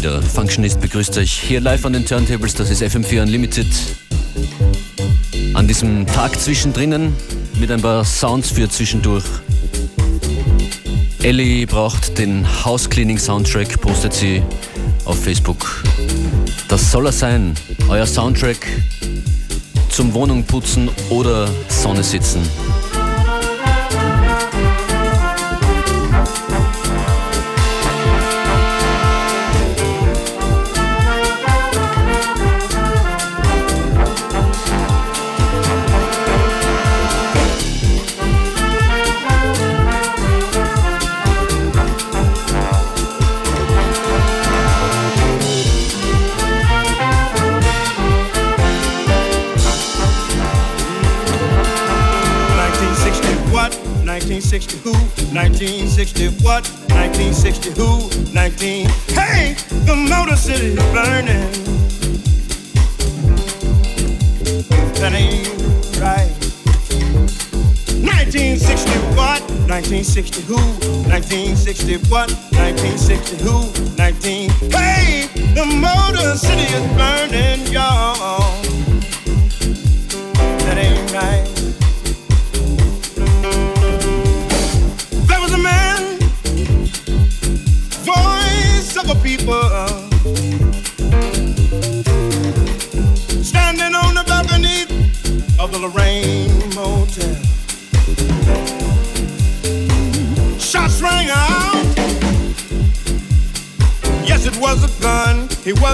Wieder. Functionist begrüßt euch hier live an den Turntables. Das ist FM4 Unlimited. An diesem Tag zwischendrin mit ein paar Sounds für zwischendurch. Ellie braucht den House Cleaning Soundtrack, postet sie auf Facebook. Das soll er sein, euer Soundtrack zum Wohnung putzen oder Sonne sitzen. Who? 1961.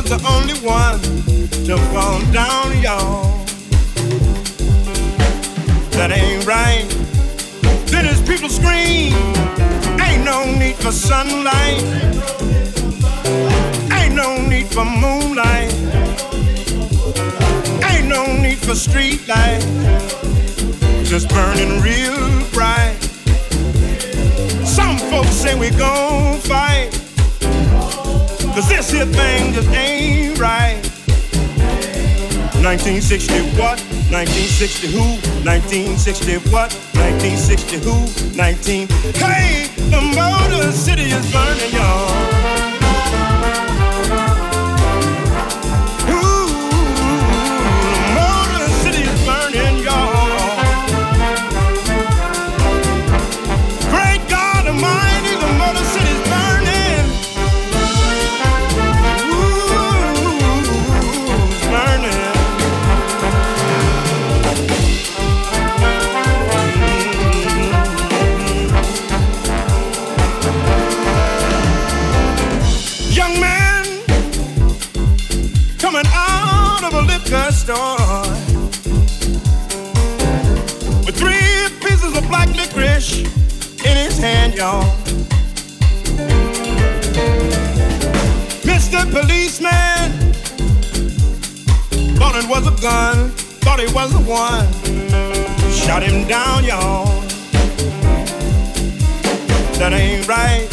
The only one to fall down, y'all. That ain't right. Then his people scream. Ain't no need for sunlight Ain't no need for moonlight. Ain't no need for street light. Just burning real bright. Some folks say we gon' fight. Cause this here thing just ain't right. 1960 what? 1960 who? 1960 what? 1960 who? 19. Hey, the Motor City is burning, y'all. Y'all. Mr. Policeman thought it was a gun, thought it was the one. Shot him down, y'all. That ain't right.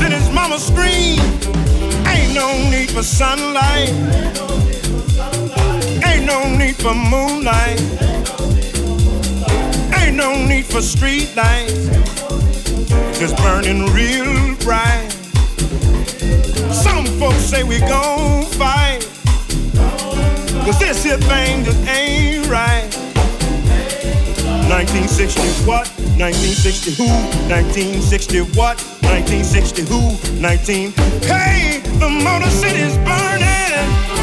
Then his mama screamed, Ain't no need for sunlight. Ain't no need for moonlight. Ain't no need for street lights is burning real bright. Some folks say we gon' fight. Cause this here thing just ain't right. 1960 what? 1960 who? 1960 what? 1960 who? 19. Hey, the Motor City's burning.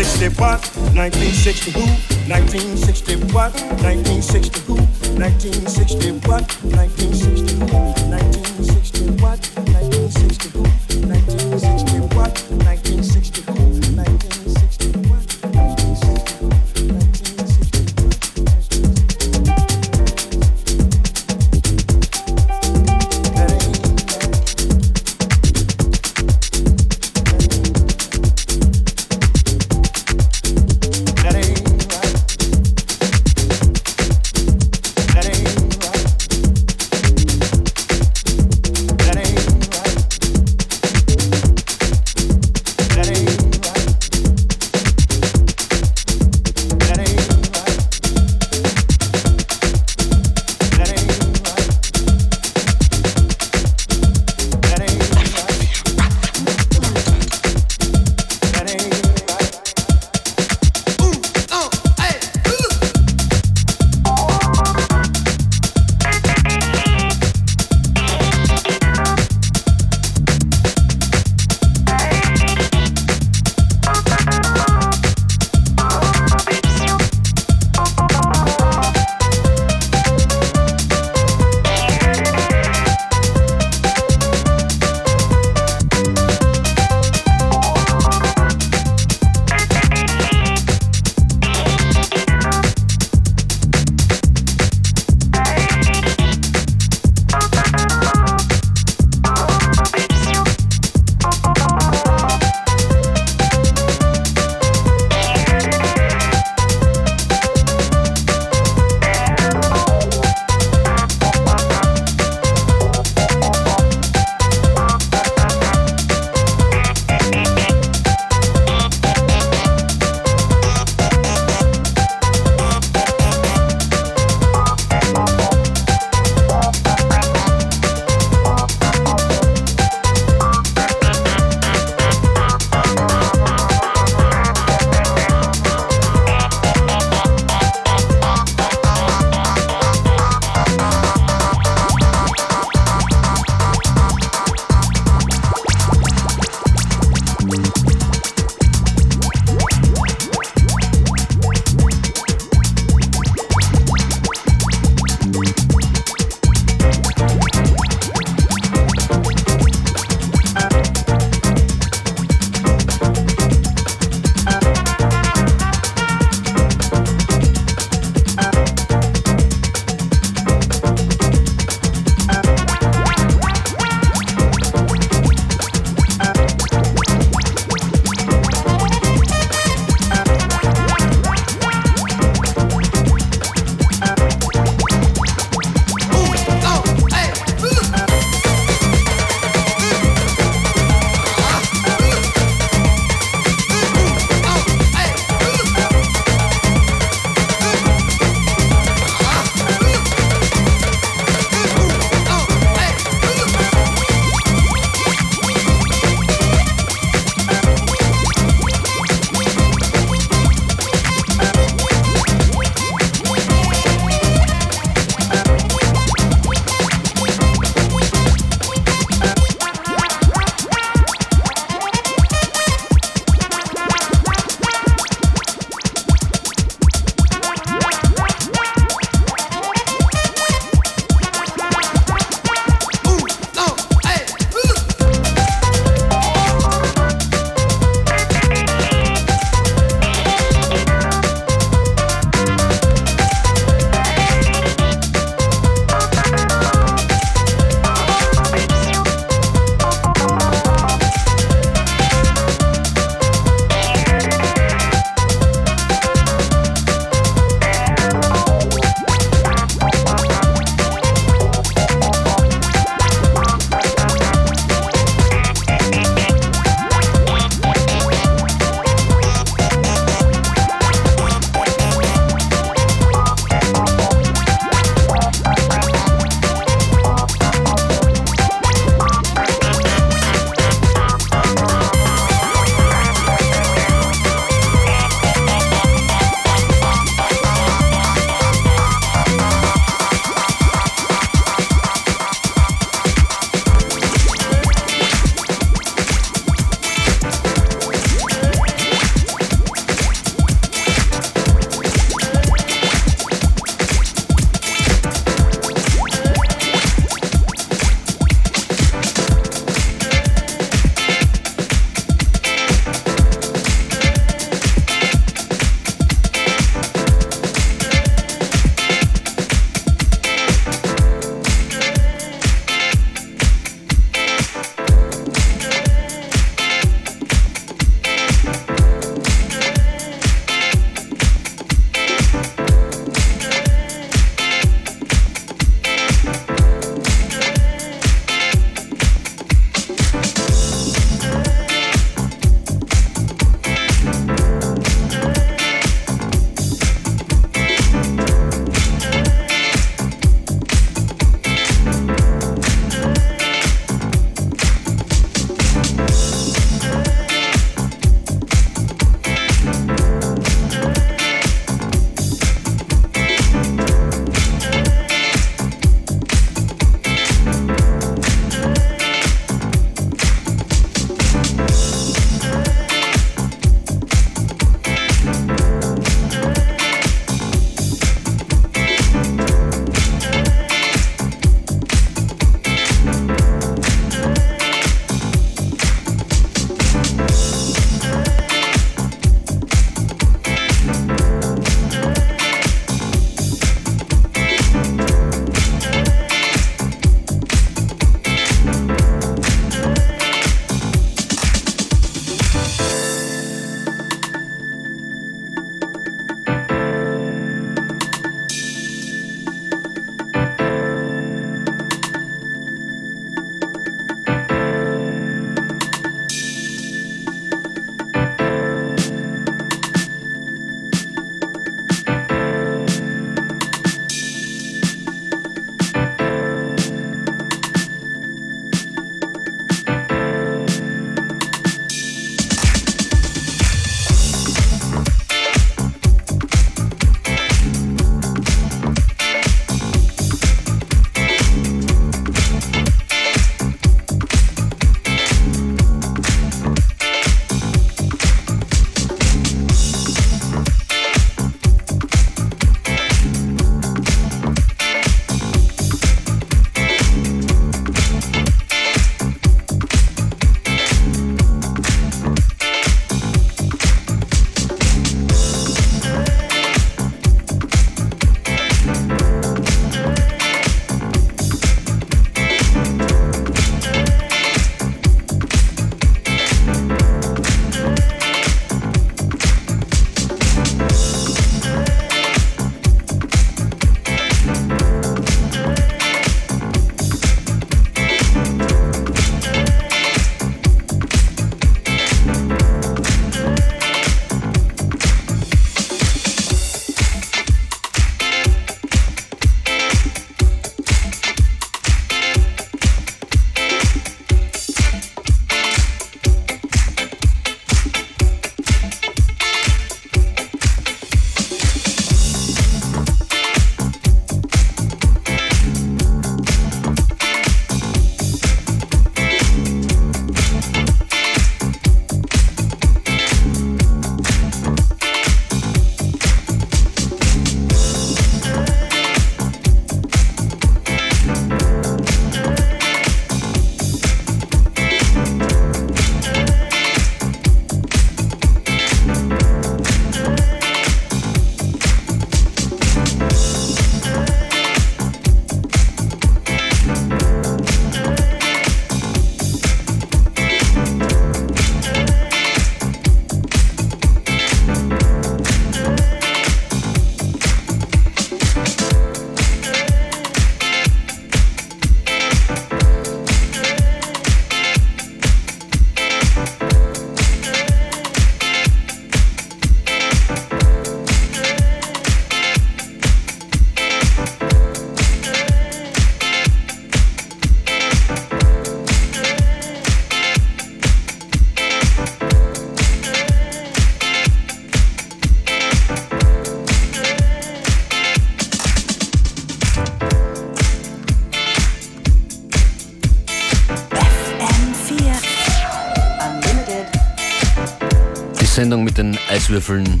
Eiswürfeln.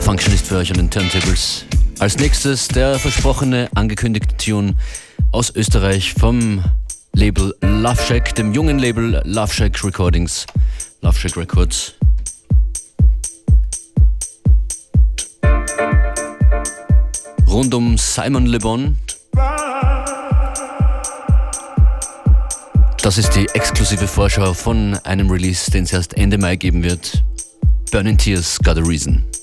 Functionist für euch an den Turntables. Als nächstes der versprochene, angekündigte Tune aus Österreich vom Label Love Shack, dem jungen Label Love Shack Recordings, Love Shack Records. Rund um Simon Le Bon. Das ist die exklusive Vorschau von einem Release, den es erst Ende Mai geben wird. Burning Tears Got a Reason.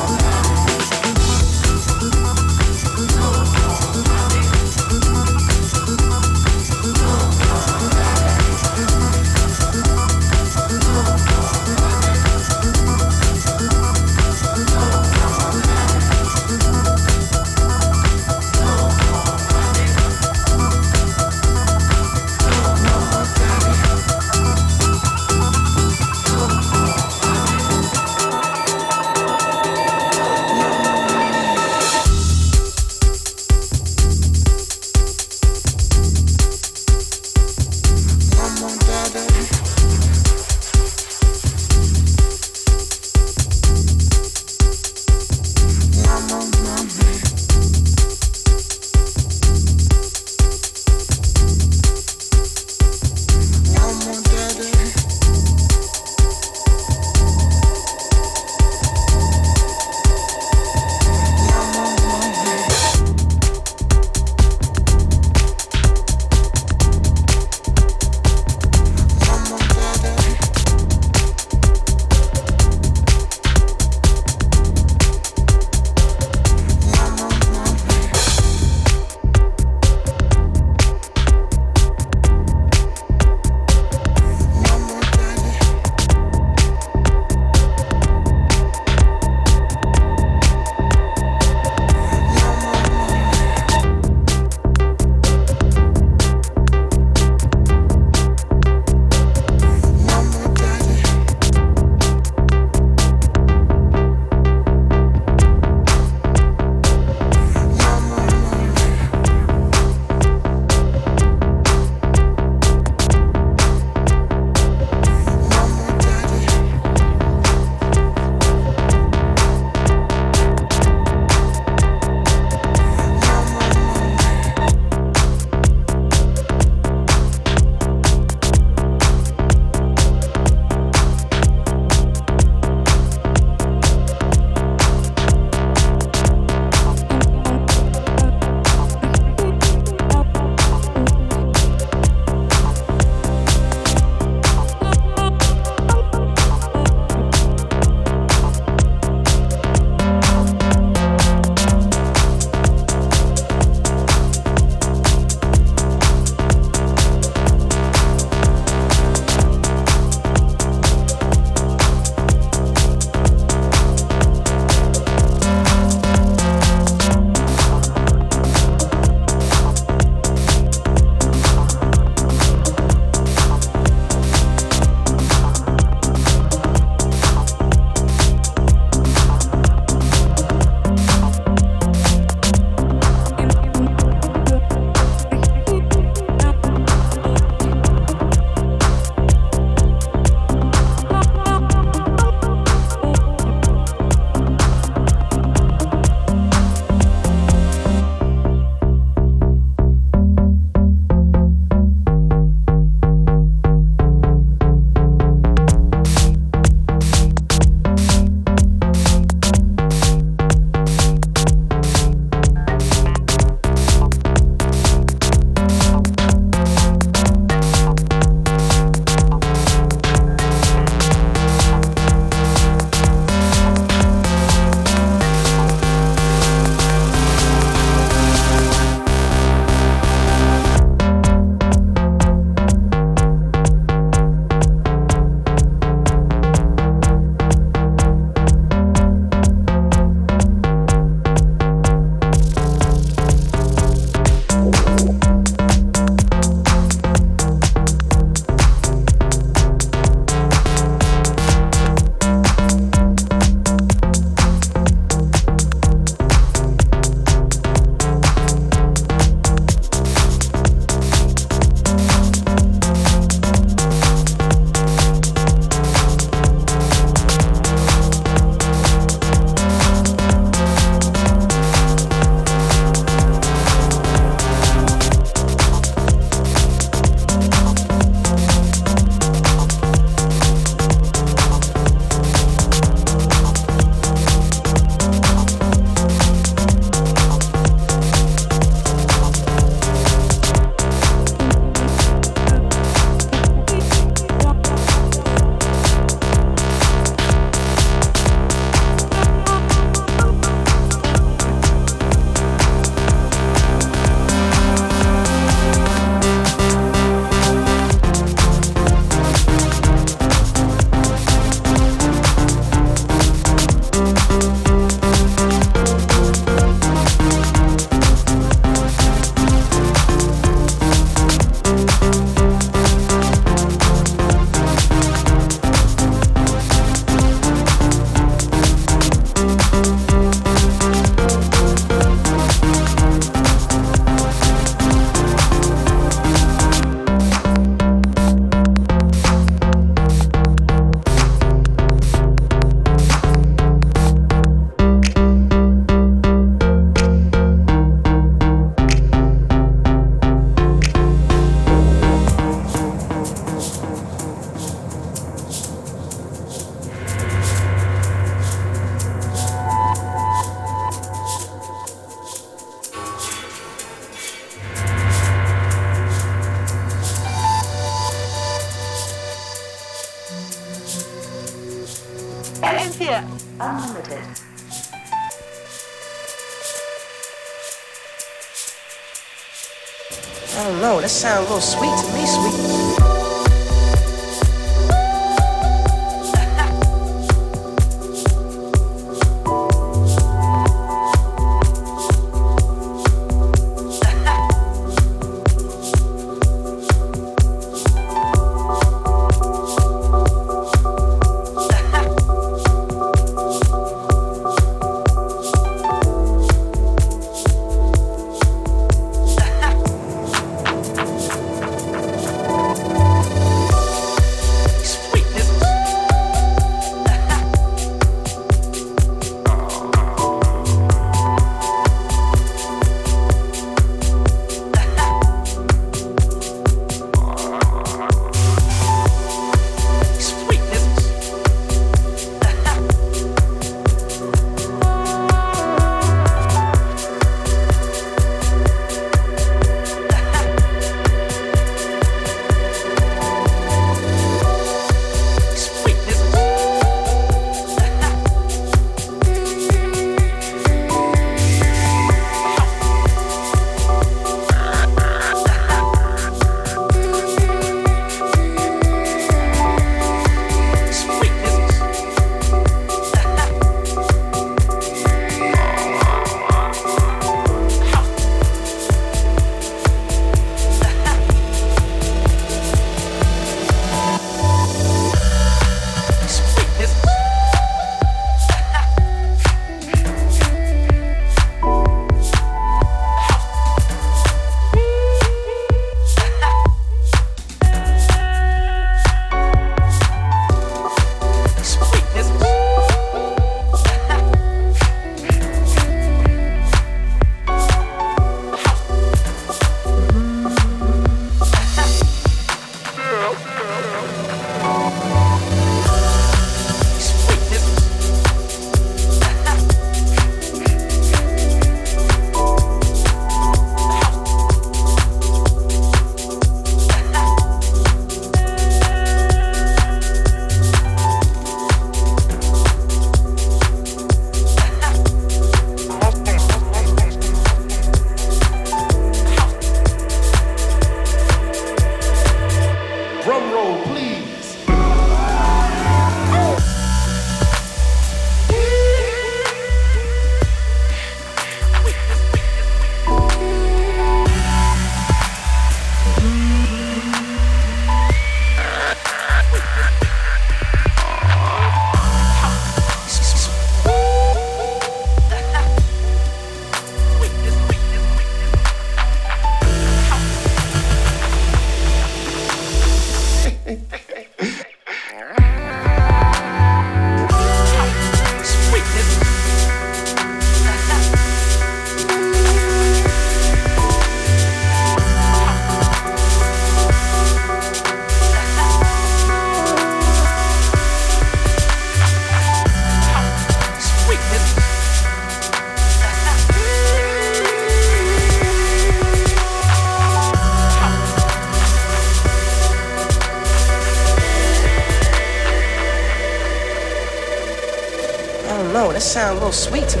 Sweet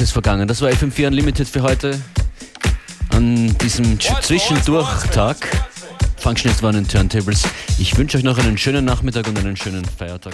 ist es vergangen. Das war FM4 Unlimited für heute. An diesem Zwischendurchtag. Functionist waren in Turntables. Ich wünsche euch noch einen schönen Nachmittag und einen schönen Feiertag.